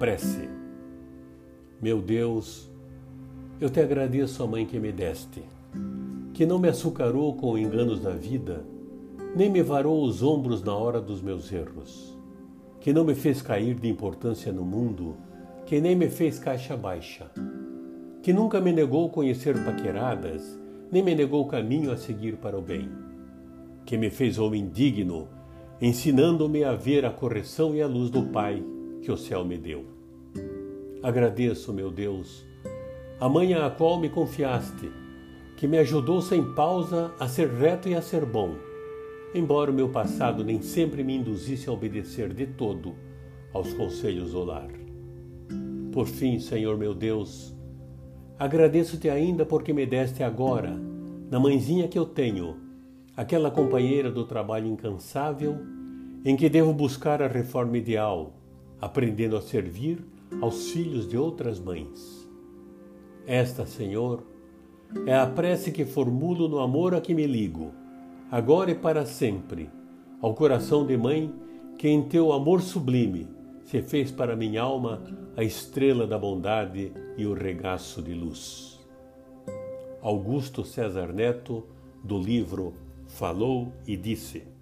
Prece. Meu Deus, eu te agradeço a mãe que me deste, que não me açucarou com enganos da vida, nem me varou os ombros na hora dos meus erros, que não me fez cair de importância no mundo, que nem me fez caixa baixa, que nunca me negou conhecer paqueradas, nem me negou caminho a seguir para o bem, que me fez homem digno, ensinando-me a ver a correção e a luz do Pai que o céu me deu. Agradeço, meu Deus, a mãe a qual me confiaste, que me ajudou sem pausa a ser reto e a ser bom, embora o meu passado nem sempre me induzisse a obedecer de todo aos conselhos do lar. Por fim, Senhor meu Deus, agradeço-te ainda porque me deste agora, na mãezinha que eu tenho, aquela companheira do trabalho incansável em que devo buscar a reforma ideal, aprendendo a servir aos filhos de outras mães. Esta, Senhor, é a prece que formulo no amor a que me ligo, agora e para sempre, ao coração de mãe que em teu amor sublime se fez para minha alma a estrela da bondade e o regaço de luz. Augusto César Neto, do livro Falou e Disse.